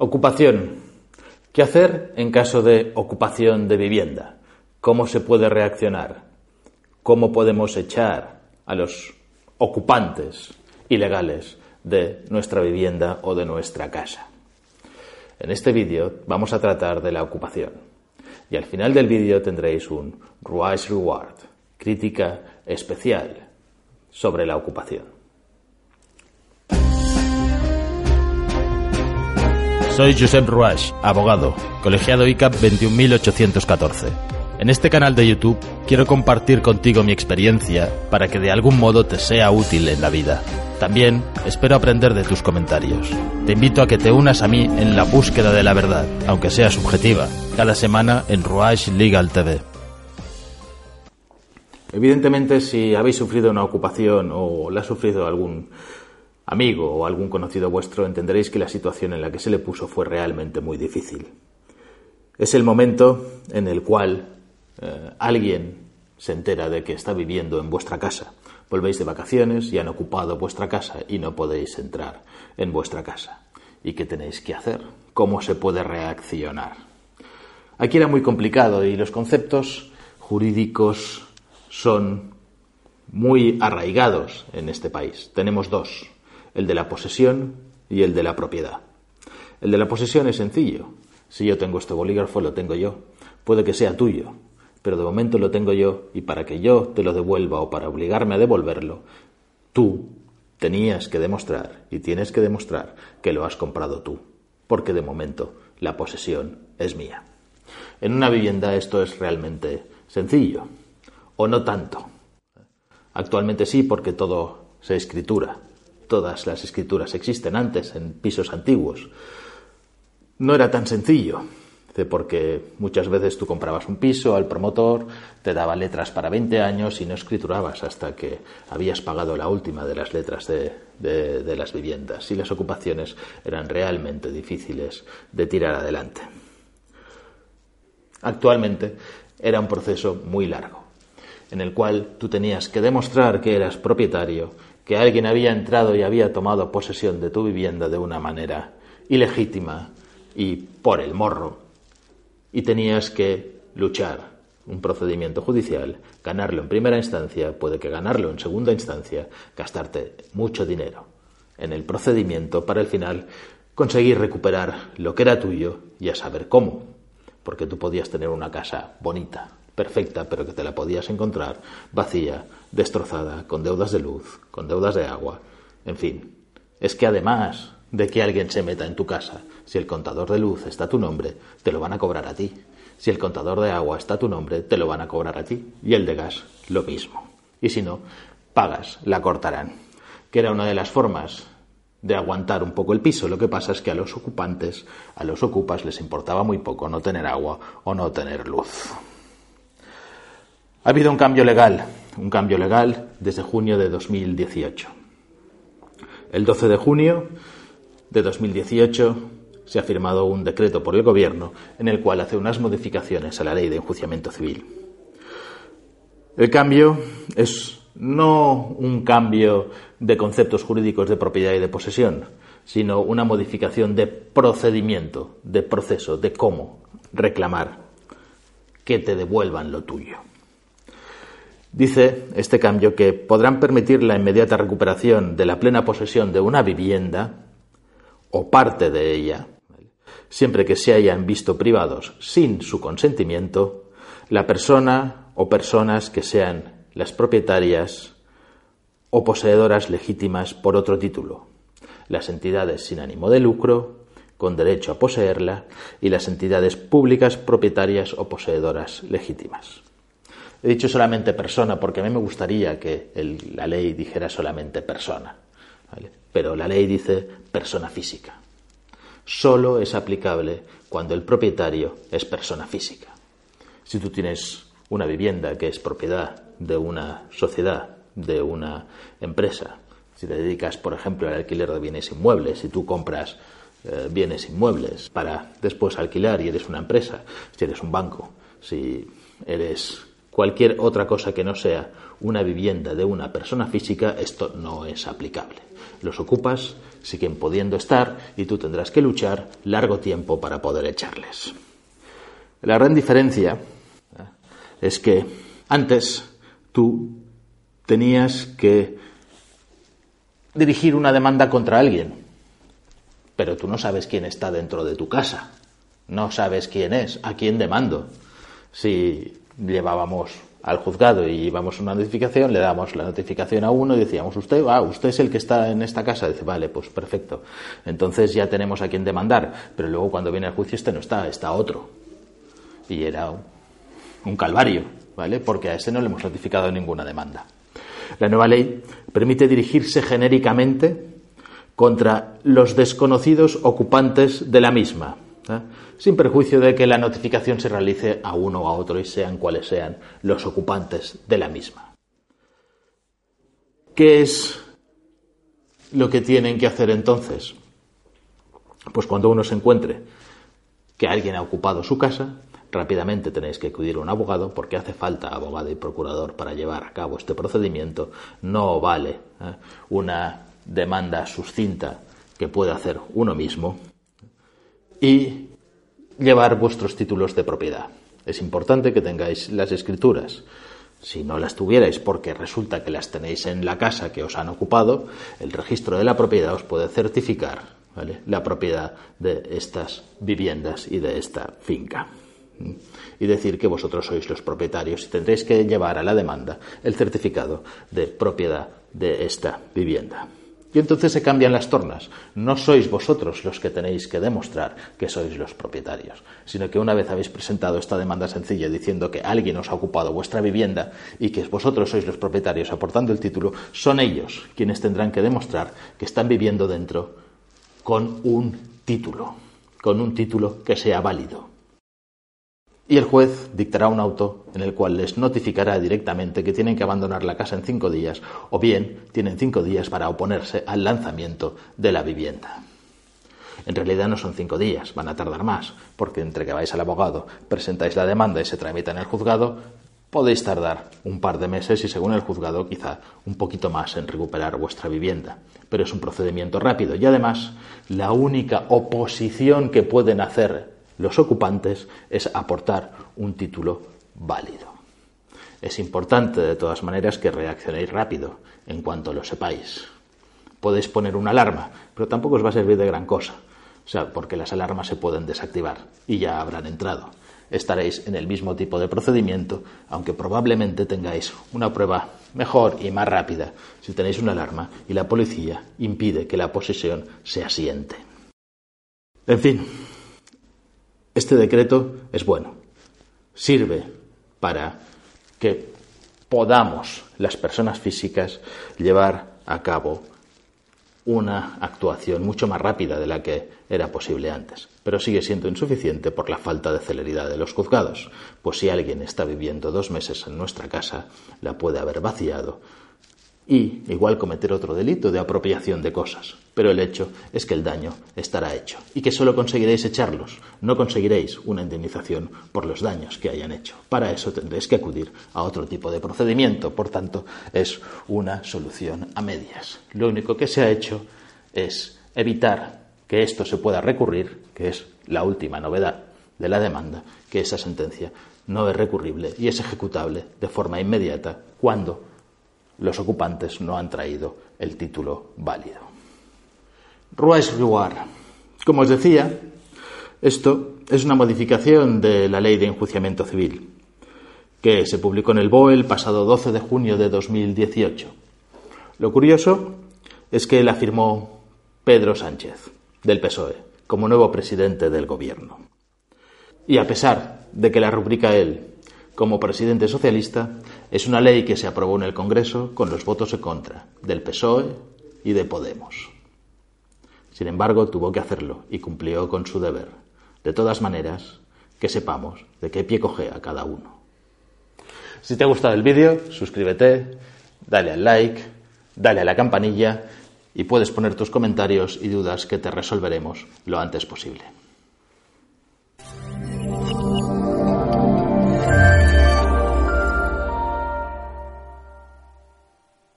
Ocupación. ¿Qué hacer en caso de ocupación de vivienda? ¿Cómo se puede reaccionar? ¿Cómo podemos echar a los ocupantes ilegales de nuestra vivienda o de nuestra casa? En este vídeo vamos a tratar de la ocupación. Y al final del vídeo tendréis un Rise Reward, crítica especial sobre la ocupación. Soy Josep Ruach, abogado, colegiado ICAP 21814. En este canal de YouTube quiero compartir contigo mi experiencia para que de algún modo te sea útil en la vida. También espero aprender de tus comentarios. Te invito a que te unas a mí en la búsqueda de la verdad, aunque sea subjetiva, cada semana en Ruach Legal TV. Evidentemente, si habéis sufrido una ocupación o la ha sufrido algún amigo o algún conocido vuestro, entenderéis que la situación en la que se le puso fue realmente muy difícil. Es el momento en el cual eh, alguien se entera de que está viviendo en vuestra casa. Volvéis de vacaciones y han ocupado vuestra casa y no podéis entrar en vuestra casa. ¿Y qué tenéis que hacer? ¿Cómo se puede reaccionar? Aquí era muy complicado y los conceptos jurídicos son muy arraigados en este país. Tenemos dos, el de la posesión y el de la propiedad. El de la posesión es sencillo. Si yo tengo este bolígrafo, lo tengo yo. Puede que sea tuyo, pero de momento lo tengo yo y para que yo te lo devuelva o para obligarme a devolverlo, tú tenías que demostrar y tienes que demostrar que lo has comprado tú, porque de momento la posesión es mía. En una vivienda esto es realmente sencillo, o no tanto. Actualmente sí, porque todo se escritura, todas las escrituras existen antes en pisos antiguos. No era tan sencillo, porque muchas veces tú comprabas un piso al promotor, te daba letras para 20 años y no escriturabas hasta que habías pagado la última de las letras de, de las viviendas y las ocupaciones eran realmente difíciles de tirar adelante. Actualmente era un proceso muy largo, en el cual tú tenías que demostrar que eras propietario que alguien había entrado y había tomado posesión de tu vivienda de una manera ilegítima y por el morro. Y tenías que luchar un procedimiento judicial, ganarlo en primera instancia, puede que ganarlo en segunda instancia, gastarte mucho dinero en el procedimiento para al final conseguir recuperar lo que era tuyo y a saber cómo, porque tú podías tener una casa bonita, perfecta, pero que te la podías encontrar vacía, destrozada, con deudas de luz, con deudas de agua, en fin. Es que además de que alguien se meta en tu casa, si el contador de luz está a tu nombre, te lo van a cobrar a ti. Si el contador de agua está a tu nombre, te lo van a cobrar a ti. Y el de gas, lo mismo. Y si no, pagas, la cortarán. Que era una de las formas de aguantar un poco el piso. Lo que pasa es que a los ocupantes, a los ocupas, les importaba muy poco no tener agua o no tener luz. Ha habido un cambio legal, un cambio legal desde junio de 2018. El 12 de junio de 2018 se ha firmado un decreto por el Gobierno en el cual hace unas modificaciones a la ley de enjuiciamiento civil. El cambio es no un cambio de conceptos jurídicos de propiedad y de posesión, sino una modificación de procedimiento, de proceso, de cómo reclamar que te devuelvan lo tuyo. Dice este cambio que podrán permitir la inmediata recuperación de la plena posesión de una vivienda o parte de ella, siempre que se hayan visto privados sin su consentimiento la persona o personas que sean las propietarias o poseedoras legítimas por otro título, las entidades sin ánimo de lucro, con derecho a poseerla, y las entidades públicas propietarias o poseedoras legítimas. He dicho solamente persona porque a mí me gustaría que la ley dijera solamente persona, pero la ley dice persona física. Solo es aplicable cuando el propietario es persona física. Si tú tienes una vivienda que es propiedad de una sociedad, de una empresa, si te dedicas, por ejemplo, al alquiler de bienes inmuebles, si tú compras eh, bienes inmuebles para después alquilar y eres una empresa, si eres un banco, si eres cualquier otra cosa que no sea una vivienda de una persona física, esto no es aplicable. Los ocupas siguen pudiendo estar y tú tendrás que luchar largo tiempo para poder echarles. La gran diferencia ¿eh? es que antes tú tenías que dirigir una demanda contra alguien, pero tú no sabes quién está dentro de tu casa, no sabes quién es, a quién demando. Si llevábamos al juzgado y íbamos una notificación, le damos la notificación a uno y decíamos, usted, ah, usted es el que está en esta casa. Dice, vale, pues perfecto. Entonces ya tenemos a quien demandar, pero luego cuando viene el juicio este no está, está otro. Y era un calvario, ¿vale? Porque a ese no le hemos notificado ninguna demanda. La nueva ley permite dirigirse genéricamente contra los desconocidos ocupantes de la misma, sin perjuicio de que la notificación se realice a uno o a otro y sean cuales sean los ocupantes de la misma. ¿Qué es lo que tienen que hacer entonces? Pues cuando uno se encuentre que alguien ha ocupado su casa, rápidamente tenéis que acudir a un abogado porque hace falta abogado y procurador para llevar a cabo este procedimiento. No vale ¿eh? una demanda suscinta que pueda hacer uno mismo y llevar vuestros títulos de propiedad. Es importante que tengáis las escrituras. Si no las tuvierais porque resulta que las tenéis en la casa que os han ocupado, el registro de la propiedad os puede certificar la propiedad de estas viviendas y de esta finca. Y decir que vosotros sois los propietarios y tendréis que llevar a la demanda el certificado de propiedad de esta vivienda. Y entonces se cambian las tornas. No sois vosotros los que tenéis que demostrar que sois los propietarios, sino que una vez habéis presentado esta demanda sencilla diciendo que alguien os ha ocupado vuestra vivienda y que vosotros sois los propietarios aportando el título, son ellos quienes tendrán que demostrar que están viviendo dentro con un título, con un título que sea válido y el juez dictará un auto en el cual les notificará directamente que tienen que abandonar la casa en cinco días o bien tienen cinco días para oponerse al lanzamiento de la vivienda. En realidad no son cinco días, van a tardar más, porque entre que vais al abogado, presentáis la demanda y se tramita en el juzgado, podéis tardar un par de meses y según el juzgado quizá un poquito más en recuperar vuestra vivienda. Pero es un procedimiento rápido y además la única oposición que pueden hacer los ocupantes es aportar un título válido. Es importante, de todas maneras, que reaccionéis rápido en cuanto lo sepáis. Podéis poner una alarma, pero tampoco os va a servir de gran cosa, o sea, porque las alarmas se pueden desactivar y ya habrán entrado. Estaréis en el mismo tipo de procedimiento, aunque probablemente tengáis una prueba mejor y más rápida si tenéis una alarma y la policía impide que la posesión se asiente. En fin, este decreto es bueno, sirve para que podamos las personas físicas llevar a cabo una actuación mucho más rápida de la que era posible antes, pero sigue siendo insuficiente por la falta de celeridad de los juzgados, pues si alguien está viviendo dos meses en nuestra casa, la puede haber vaciado y igual cometer otro delito de apropiación de cosas. Pero el hecho es que el daño estará hecho y que solo conseguiréis echarlos, no conseguiréis una indemnización por los daños que hayan hecho. Para eso tendréis que acudir a otro tipo de procedimiento, por tanto es una solución a medias. Lo único que se ha hecho es evitar que esto se pueda recurrir, que es la última novedad de la demanda, que esa sentencia no es recurrible y es ejecutable de forma inmediata cuando los ocupantes no han traído el título válido. Ruiz Ruar. Como os decía, esto es una modificación de la ley de enjuiciamiento civil, que se publicó en el BOE el pasado 12 de junio de 2018. Lo curioso es que la firmó Pedro Sánchez, del PSOE, como nuevo presidente del gobierno. Y a pesar de que la rubrica él como presidente socialista, es una ley que se aprobó en el Congreso con los votos en contra del PSOE y de Podemos. Sin embargo, tuvo que hacerlo y cumplió con su deber. De todas maneras, que sepamos de qué pie coge a cada uno. Si te ha gustado el vídeo, suscríbete, dale al like, dale a la campanilla y puedes poner tus comentarios y dudas que te resolveremos lo antes posible.